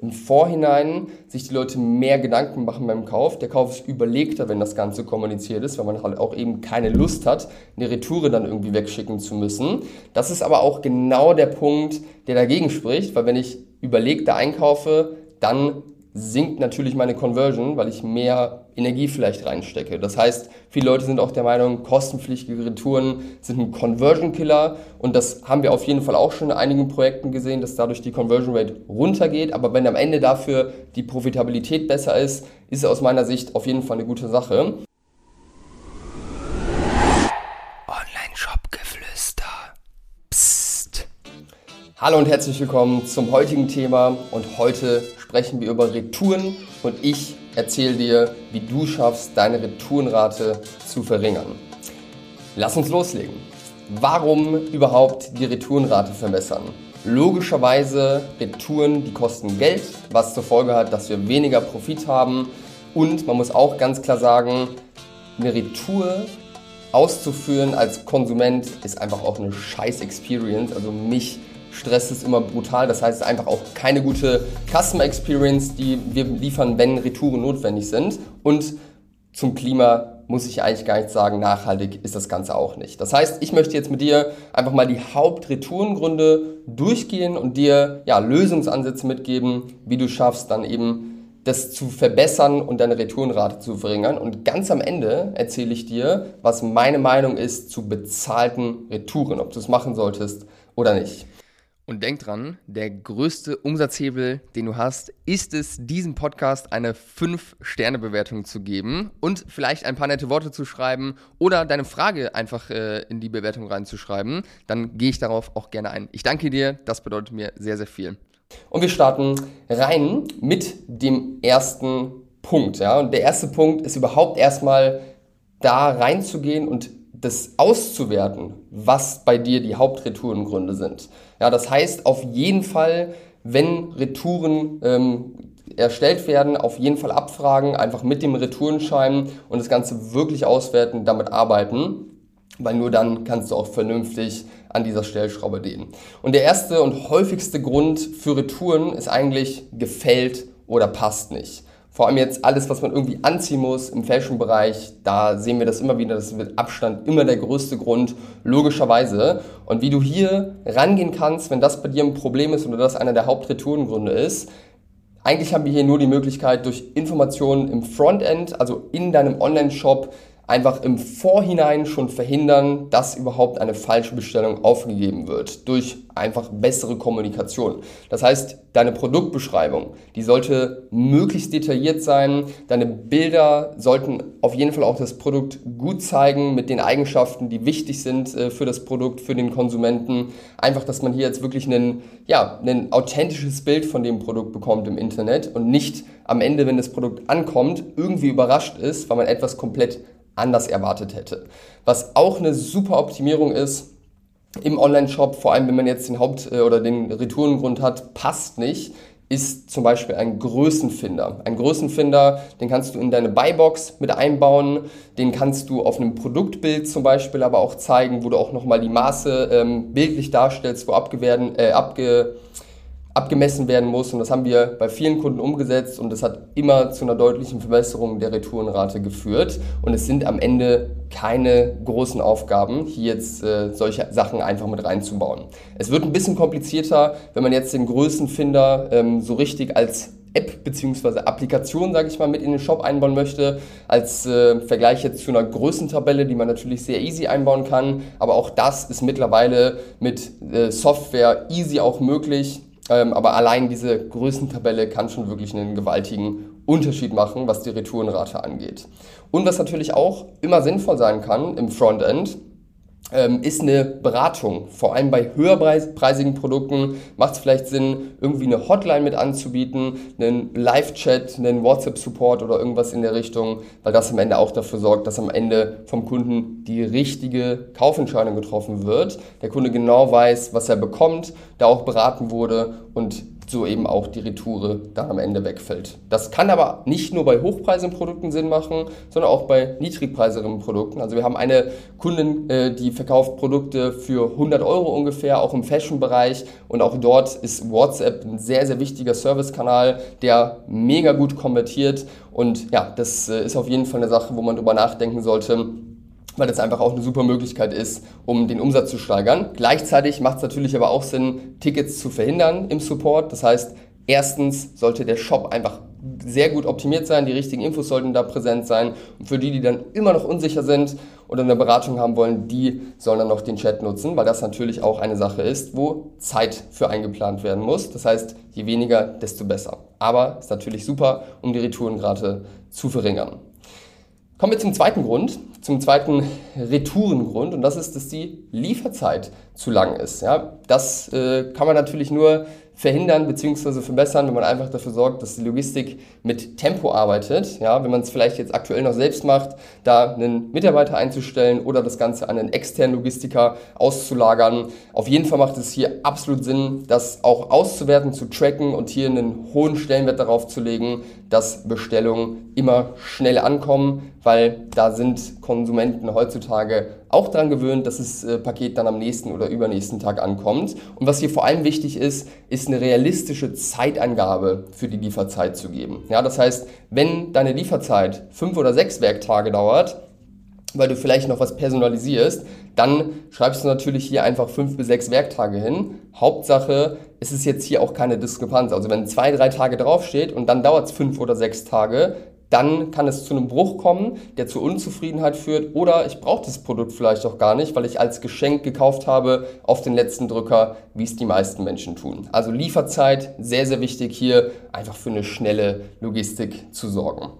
im Vorhinein sich die Leute mehr Gedanken machen beim Kauf. Der Kauf ist überlegter, wenn das Ganze kommuniziert ist, weil man halt auch eben keine Lust hat, eine Retoure dann irgendwie wegschicken zu müssen. Das ist aber auch genau der Punkt, der dagegen spricht, weil wenn ich überlegter einkaufe, dann sinkt natürlich meine Conversion, weil ich mehr Energie vielleicht reinstecke. Das heißt, viele Leute sind auch der Meinung, kostenpflichtige Retouren sind ein Conversion Killer und das haben wir auf jeden Fall auch schon in einigen Projekten gesehen, dass dadurch die Conversion Rate runtergeht. Aber wenn am Ende dafür die Profitabilität besser ist, ist es aus meiner Sicht auf jeden Fall eine gute Sache. Hallo und herzlich willkommen zum heutigen Thema und heute sprechen wir über Retouren und ich erzähle dir, wie du schaffst, deine Retourenrate zu verringern. Lass uns loslegen. Warum überhaupt die Retourenrate verbessern? Logischerweise Retouren, die kosten Geld, was zur Folge hat, dass wir weniger Profit haben und man muss auch ganz klar sagen, eine Retour auszuführen als Konsument ist einfach auch eine scheiß Experience. Also mich Stress ist immer brutal. Das heißt, einfach auch keine gute Customer Experience, die wir liefern, wenn Retouren notwendig sind. Und zum Klima muss ich eigentlich gar nicht sagen, nachhaltig ist das Ganze auch nicht. Das heißt, ich möchte jetzt mit dir einfach mal die Hauptretourengründe durchgehen und dir ja, Lösungsansätze mitgeben, wie du schaffst, dann eben das zu verbessern und deine Retourenrate zu verringern. Und ganz am Ende erzähle ich dir, was meine Meinung ist zu bezahlten Retouren, ob du es machen solltest oder nicht. Und denk dran, der größte Umsatzhebel, den du hast, ist es, diesem Podcast eine 5-Sterne-Bewertung zu geben und vielleicht ein paar nette Worte zu schreiben oder deine Frage einfach äh, in die Bewertung reinzuschreiben. Dann gehe ich darauf auch gerne ein. Ich danke dir, das bedeutet mir sehr, sehr viel. Und wir starten rein mit dem ersten Punkt. Ja? Und der erste Punkt ist überhaupt erstmal da reinzugehen und das auszuwerten, was bei dir die Hauptretourengründe sind. Ja, das heißt auf jeden Fall, wenn Retouren ähm, erstellt werden, auf jeden Fall abfragen, einfach mit dem Retourenschein und das Ganze wirklich auswerten, damit arbeiten, weil nur dann kannst du auch vernünftig an dieser Stellschraube drehen. Und der erste und häufigste Grund für Retouren ist eigentlich gefällt oder passt nicht. Vor allem jetzt alles, was man irgendwie anziehen muss im Fashion-Bereich, da sehen wir das immer wieder, das ist mit Abstand immer der größte Grund, logischerweise. Und wie du hier rangehen kannst, wenn das bei dir ein Problem ist oder das einer der Hauptretourengründe ist, eigentlich haben wir hier nur die Möglichkeit, durch Informationen im Frontend, also in deinem Online-Shop, einfach im Vorhinein schon verhindern, dass überhaupt eine falsche Bestellung aufgegeben wird durch einfach bessere Kommunikation. Das heißt, deine Produktbeschreibung, die sollte möglichst detailliert sein. Deine Bilder sollten auf jeden Fall auch das Produkt gut zeigen mit den Eigenschaften, die wichtig sind äh, für das Produkt, für den Konsumenten. Einfach, dass man hier jetzt wirklich ein, ja, ein authentisches Bild von dem Produkt bekommt im Internet und nicht am Ende, wenn das Produkt ankommt, irgendwie überrascht ist, weil man etwas komplett anders erwartet hätte. Was auch eine super Optimierung ist im Online-Shop, vor allem wenn man jetzt den Haupt- äh, oder den Retourengrund hat, passt nicht, ist zum Beispiel ein Größenfinder. Ein Größenfinder, den kannst du in deine Buybox mit einbauen, den kannst du auf einem Produktbild zum Beispiel aber auch zeigen, wo du auch nochmal die Maße ähm, bildlich darstellst, wo abgewerden, äh, abge abgemessen werden muss. Und das haben wir bei vielen Kunden umgesetzt und das hat immer zu einer deutlichen Verbesserung der Retourenrate geführt. Und es sind am Ende keine großen Aufgaben, hier jetzt äh, solche Sachen einfach mit reinzubauen. Es wird ein bisschen komplizierter, wenn man jetzt den Größenfinder ähm, so richtig als App bzw. Applikation, sage ich mal, mit in den Shop einbauen möchte, als äh, Vergleich jetzt zu einer Größentabelle, die man natürlich sehr easy einbauen kann. Aber auch das ist mittlerweile mit äh, Software easy auch möglich. Ähm, aber allein diese Größentabelle kann schon wirklich einen gewaltigen Unterschied machen, was die Retourenrate angeht. Und was natürlich auch immer sinnvoll sein kann im Frontend, ähm, ist eine Beratung. Vor allem bei höherpreisigen Produkten macht es vielleicht Sinn, irgendwie eine Hotline mit anzubieten, einen Live-Chat, einen WhatsApp-Support oder irgendwas in der Richtung, weil das am Ende auch dafür sorgt, dass am Ende vom Kunden die richtige Kaufentscheidung getroffen wird. Der Kunde genau weiß, was er bekommt, da auch beraten wurde und so eben auch die Retoure dann am Ende wegfällt. Das kann aber nicht nur bei hochpreisigen Produkten Sinn machen, sondern auch bei niedrigpreisigeren Produkten. Also wir haben eine Kundin, äh, die verkauft Produkte für 100 Euro ungefähr, auch im Fashion-Bereich und auch dort ist WhatsApp ein sehr, sehr wichtiger Servicekanal, der mega gut konvertiert und ja, das äh, ist auf jeden Fall eine Sache, wo man drüber nachdenken sollte, weil das einfach auch eine super Möglichkeit ist, um den Umsatz zu steigern. Gleichzeitig macht es natürlich aber auch Sinn, Tickets zu verhindern im Support. Das heißt, erstens sollte der Shop einfach sehr gut optimiert sein, die richtigen Infos sollten da präsent sein. Und für die, die dann immer noch unsicher sind oder eine Beratung haben wollen, die sollen dann noch den Chat nutzen, weil das natürlich auch eine Sache ist, wo Zeit für eingeplant werden muss. Das heißt, je weniger, desto besser. Aber ist natürlich super, um die Retourenrate zu verringern. Kommen wir zum zweiten Grund, zum zweiten Retourengrund und das ist, dass die Lieferzeit zu lang ist. Ja, das äh, kann man natürlich nur verhindern bzw. verbessern, wenn man einfach dafür sorgt, dass die Logistik mit Tempo arbeitet. Ja, wenn man es vielleicht jetzt aktuell noch selbst macht, da einen Mitarbeiter einzustellen oder das Ganze an einen externen Logistiker auszulagern. Auf jeden Fall macht es hier absolut Sinn, das auch auszuwerten, zu tracken und hier einen hohen Stellenwert darauf zu legen, dass Bestellungen immer schnell ankommen, weil da sind Konsumenten heutzutage auch daran gewöhnt, dass das äh, Paket dann am nächsten oder übernächsten Tag ankommt. Und was hier vor allem wichtig ist, ist eine realistische Zeitangabe für die Lieferzeit zu geben. Ja, das heißt, wenn deine Lieferzeit fünf oder sechs Werktage dauert, weil du vielleicht noch was personalisierst, dann schreibst du natürlich hier einfach fünf bis sechs Werktage hin. Hauptsache, es ist jetzt hier auch keine Diskrepanz. Also wenn zwei, drei Tage draufsteht und dann dauert es fünf oder sechs Tage, dann kann es zu einem Bruch kommen, der zu Unzufriedenheit führt oder ich brauche das Produkt vielleicht auch gar nicht, weil ich als Geschenk gekauft habe auf den letzten Drücker, wie es die meisten Menschen tun. Also Lieferzeit, sehr, sehr wichtig hier, einfach für eine schnelle Logistik zu sorgen.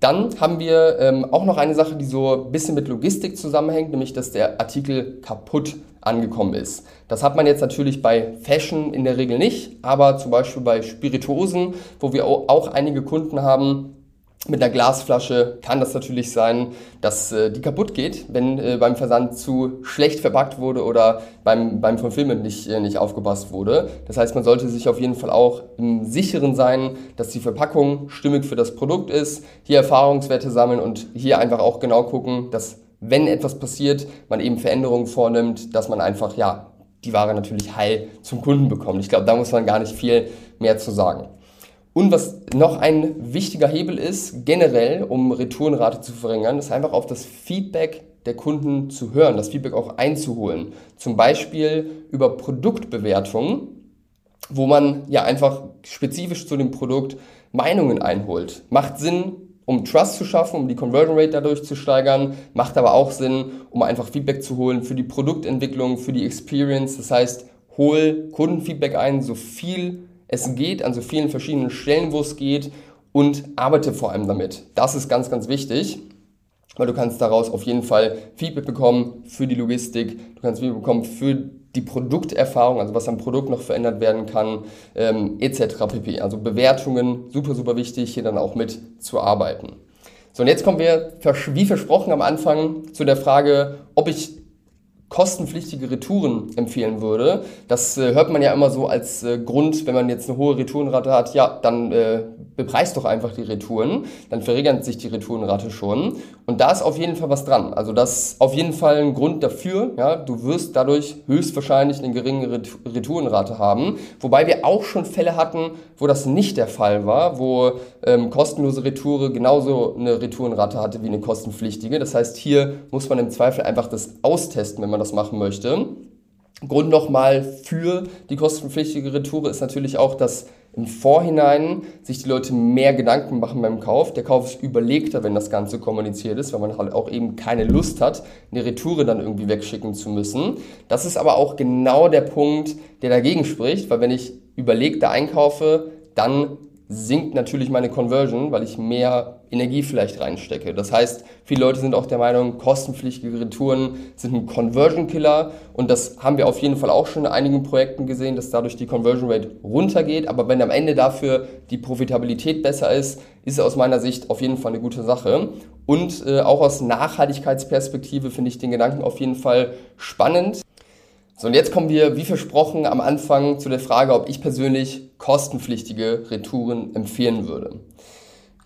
Dann haben wir ähm, auch noch eine Sache, die so ein bisschen mit Logistik zusammenhängt, nämlich dass der Artikel kaputt angekommen ist. Das hat man jetzt natürlich bei Fashion in der Regel nicht, aber zum Beispiel bei Spirituosen, wo wir auch einige Kunden haben, mit einer Glasflasche kann das natürlich sein, dass äh, die kaputt geht, wenn äh, beim Versand zu schlecht verpackt wurde oder beim, beim Fulfillment nicht, äh, nicht aufgepasst wurde. Das heißt, man sollte sich auf jeden Fall auch im Sicheren sein, dass die Verpackung stimmig für das Produkt ist, hier Erfahrungswerte sammeln und hier einfach auch genau gucken, dass wenn etwas passiert, man eben Veränderungen vornimmt, dass man einfach, ja, die Ware natürlich heil zum Kunden bekommt. Ich glaube, da muss man gar nicht viel mehr zu sagen. Und was noch ein wichtiger Hebel ist, generell, um Retourenrate zu verringern, ist einfach auf das Feedback der Kunden zu hören, das Feedback auch einzuholen. Zum Beispiel über Produktbewertungen, wo man ja einfach spezifisch zu dem Produkt Meinungen einholt. Macht Sinn, um Trust zu schaffen, um die Conversion Rate dadurch zu steigern, macht aber auch Sinn, um einfach Feedback zu holen für die Produktentwicklung, für die Experience. Das heißt, hol Kundenfeedback ein, so viel es geht an so vielen verschiedenen Stellen, wo es geht und arbeite vor allem damit. Das ist ganz, ganz wichtig, weil du kannst daraus auf jeden Fall Feedback bekommen für die Logistik, du kannst Feedback bekommen für die Produkterfahrung, also was am Produkt noch verändert werden kann, ähm, etc. pp. Also Bewertungen, super, super wichtig, hier dann auch mit zu arbeiten. So, und jetzt kommen wir, wie versprochen am Anfang, zu der Frage, ob ich kostenpflichtige Retouren empfehlen würde. Das äh, hört man ja immer so als äh, Grund, wenn man jetzt eine hohe Retourenrate hat, ja, dann äh, bepreist doch einfach die Retouren, dann verringert sich die Retourenrate schon. Und da ist auf jeden Fall was dran. Also das ist auf jeden Fall ein Grund dafür. Ja, du wirst dadurch höchstwahrscheinlich eine geringe Retourenrate haben. Wobei wir auch schon Fälle hatten, wo das nicht der Fall war, wo ähm, kostenlose Retoure genauso eine Retourenrate hatte wie eine kostenpflichtige. Das heißt, hier muss man im Zweifel einfach das austesten, wenn man das machen möchte. Grund nochmal für die kostenpflichtige Retoure ist natürlich auch, dass im Vorhinein sich die Leute mehr Gedanken machen beim Kauf. Der Kauf ist überlegter, wenn das Ganze kommuniziert ist, weil man halt auch eben keine Lust hat, eine Retoure dann irgendwie wegschicken zu müssen. Das ist aber auch genau der Punkt, der dagegen spricht, weil wenn ich überlegter einkaufe, dann sinkt natürlich meine Conversion, weil ich mehr Energie vielleicht reinstecke. Das heißt, viele Leute sind auch der Meinung, kostenpflichtige Retouren sind ein Conversion Killer und das haben wir auf jeden Fall auch schon in einigen Projekten gesehen, dass dadurch die Conversion Rate runtergeht. Aber wenn am Ende dafür die Profitabilität besser ist, ist aus meiner Sicht auf jeden Fall eine gute Sache. Und äh, auch aus Nachhaltigkeitsperspektive finde ich den Gedanken auf jeden Fall spannend. So, und jetzt kommen wir, wie versprochen, am Anfang zu der Frage, ob ich persönlich kostenpflichtige Retouren empfehlen würde.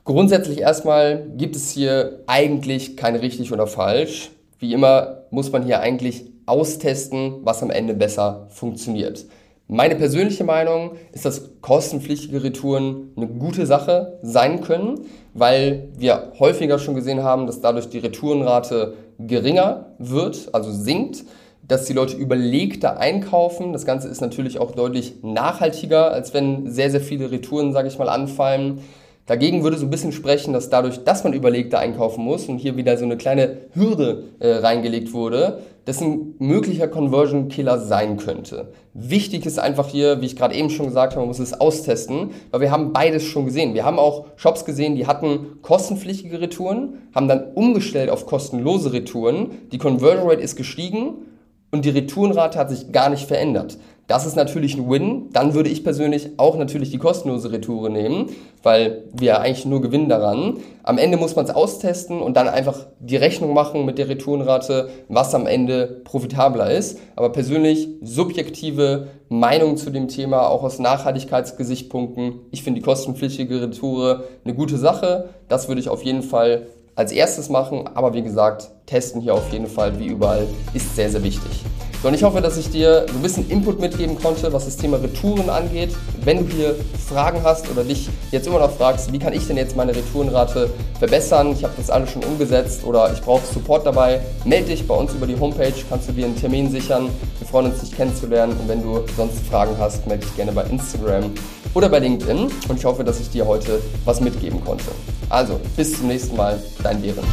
Grundsätzlich erstmal gibt es hier eigentlich kein richtig oder falsch. Wie immer muss man hier eigentlich austesten, was am Ende besser funktioniert. Meine persönliche Meinung ist, dass kostenpflichtige Retouren eine gute Sache sein können, weil wir häufiger schon gesehen haben, dass dadurch die Retourenrate geringer wird, also sinkt, dass die Leute überlegter einkaufen. Das Ganze ist natürlich auch deutlich nachhaltiger, als wenn sehr, sehr viele Retouren, sage ich mal, anfallen. Dagegen würde so ein bisschen sprechen, dass dadurch, dass man überlegter einkaufen muss und hier wieder so eine kleine Hürde äh, reingelegt wurde, das ein möglicher Conversion-Killer sein könnte. Wichtig ist einfach hier, wie ich gerade eben schon gesagt habe, man muss es austesten, weil wir haben beides schon gesehen. Wir haben auch Shops gesehen, die hatten kostenpflichtige Retouren, haben dann umgestellt auf kostenlose Retouren. Die Conversion Rate ist gestiegen und die Retourenrate hat sich gar nicht verändert. Das ist natürlich ein Win. Dann würde ich persönlich auch natürlich die kostenlose Retoure nehmen, weil wir eigentlich nur gewinnen daran. Am Ende muss man es austesten und dann einfach die Rechnung machen mit der Retourenrate, was am Ende profitabler ist. Aber persönlich subjektive Meinung zu dem Thema, auch aus Nachhaltigkeitsgesichtspunkten. Ich finde die kostenpflichtige Retoure eine gute Sache. Das würde ich auf jeden Fall als erstes machen. Aber wie gesagt, testen hier auf jeden Fall, wie überall, ist sehr, sehr wichtig. Und ich hoffe, dass ich dir ein bisschen Input mitgeben konnte, was das Thema Retouren angeht. Wenn du hier Fragen hast oder dich jetzt immer noch fragst, wie kann ich denn jetzt meine Retourenrate verbessern? Ich habe das alles schon umgesetzt oder ich brauche Support dabei, melde dich bei uns über die Homepage, kannst du dir einen Termin sichern. Wir freuen uns, dich kennenzulernen und wenn du sonst Fragen hast, melde dich gerne bei Instagram oder bei LinkedIn und ich hoffe, dass ich dir heute was mitgeben konnte. Also, bis zum nächsten Mal, dein Behren.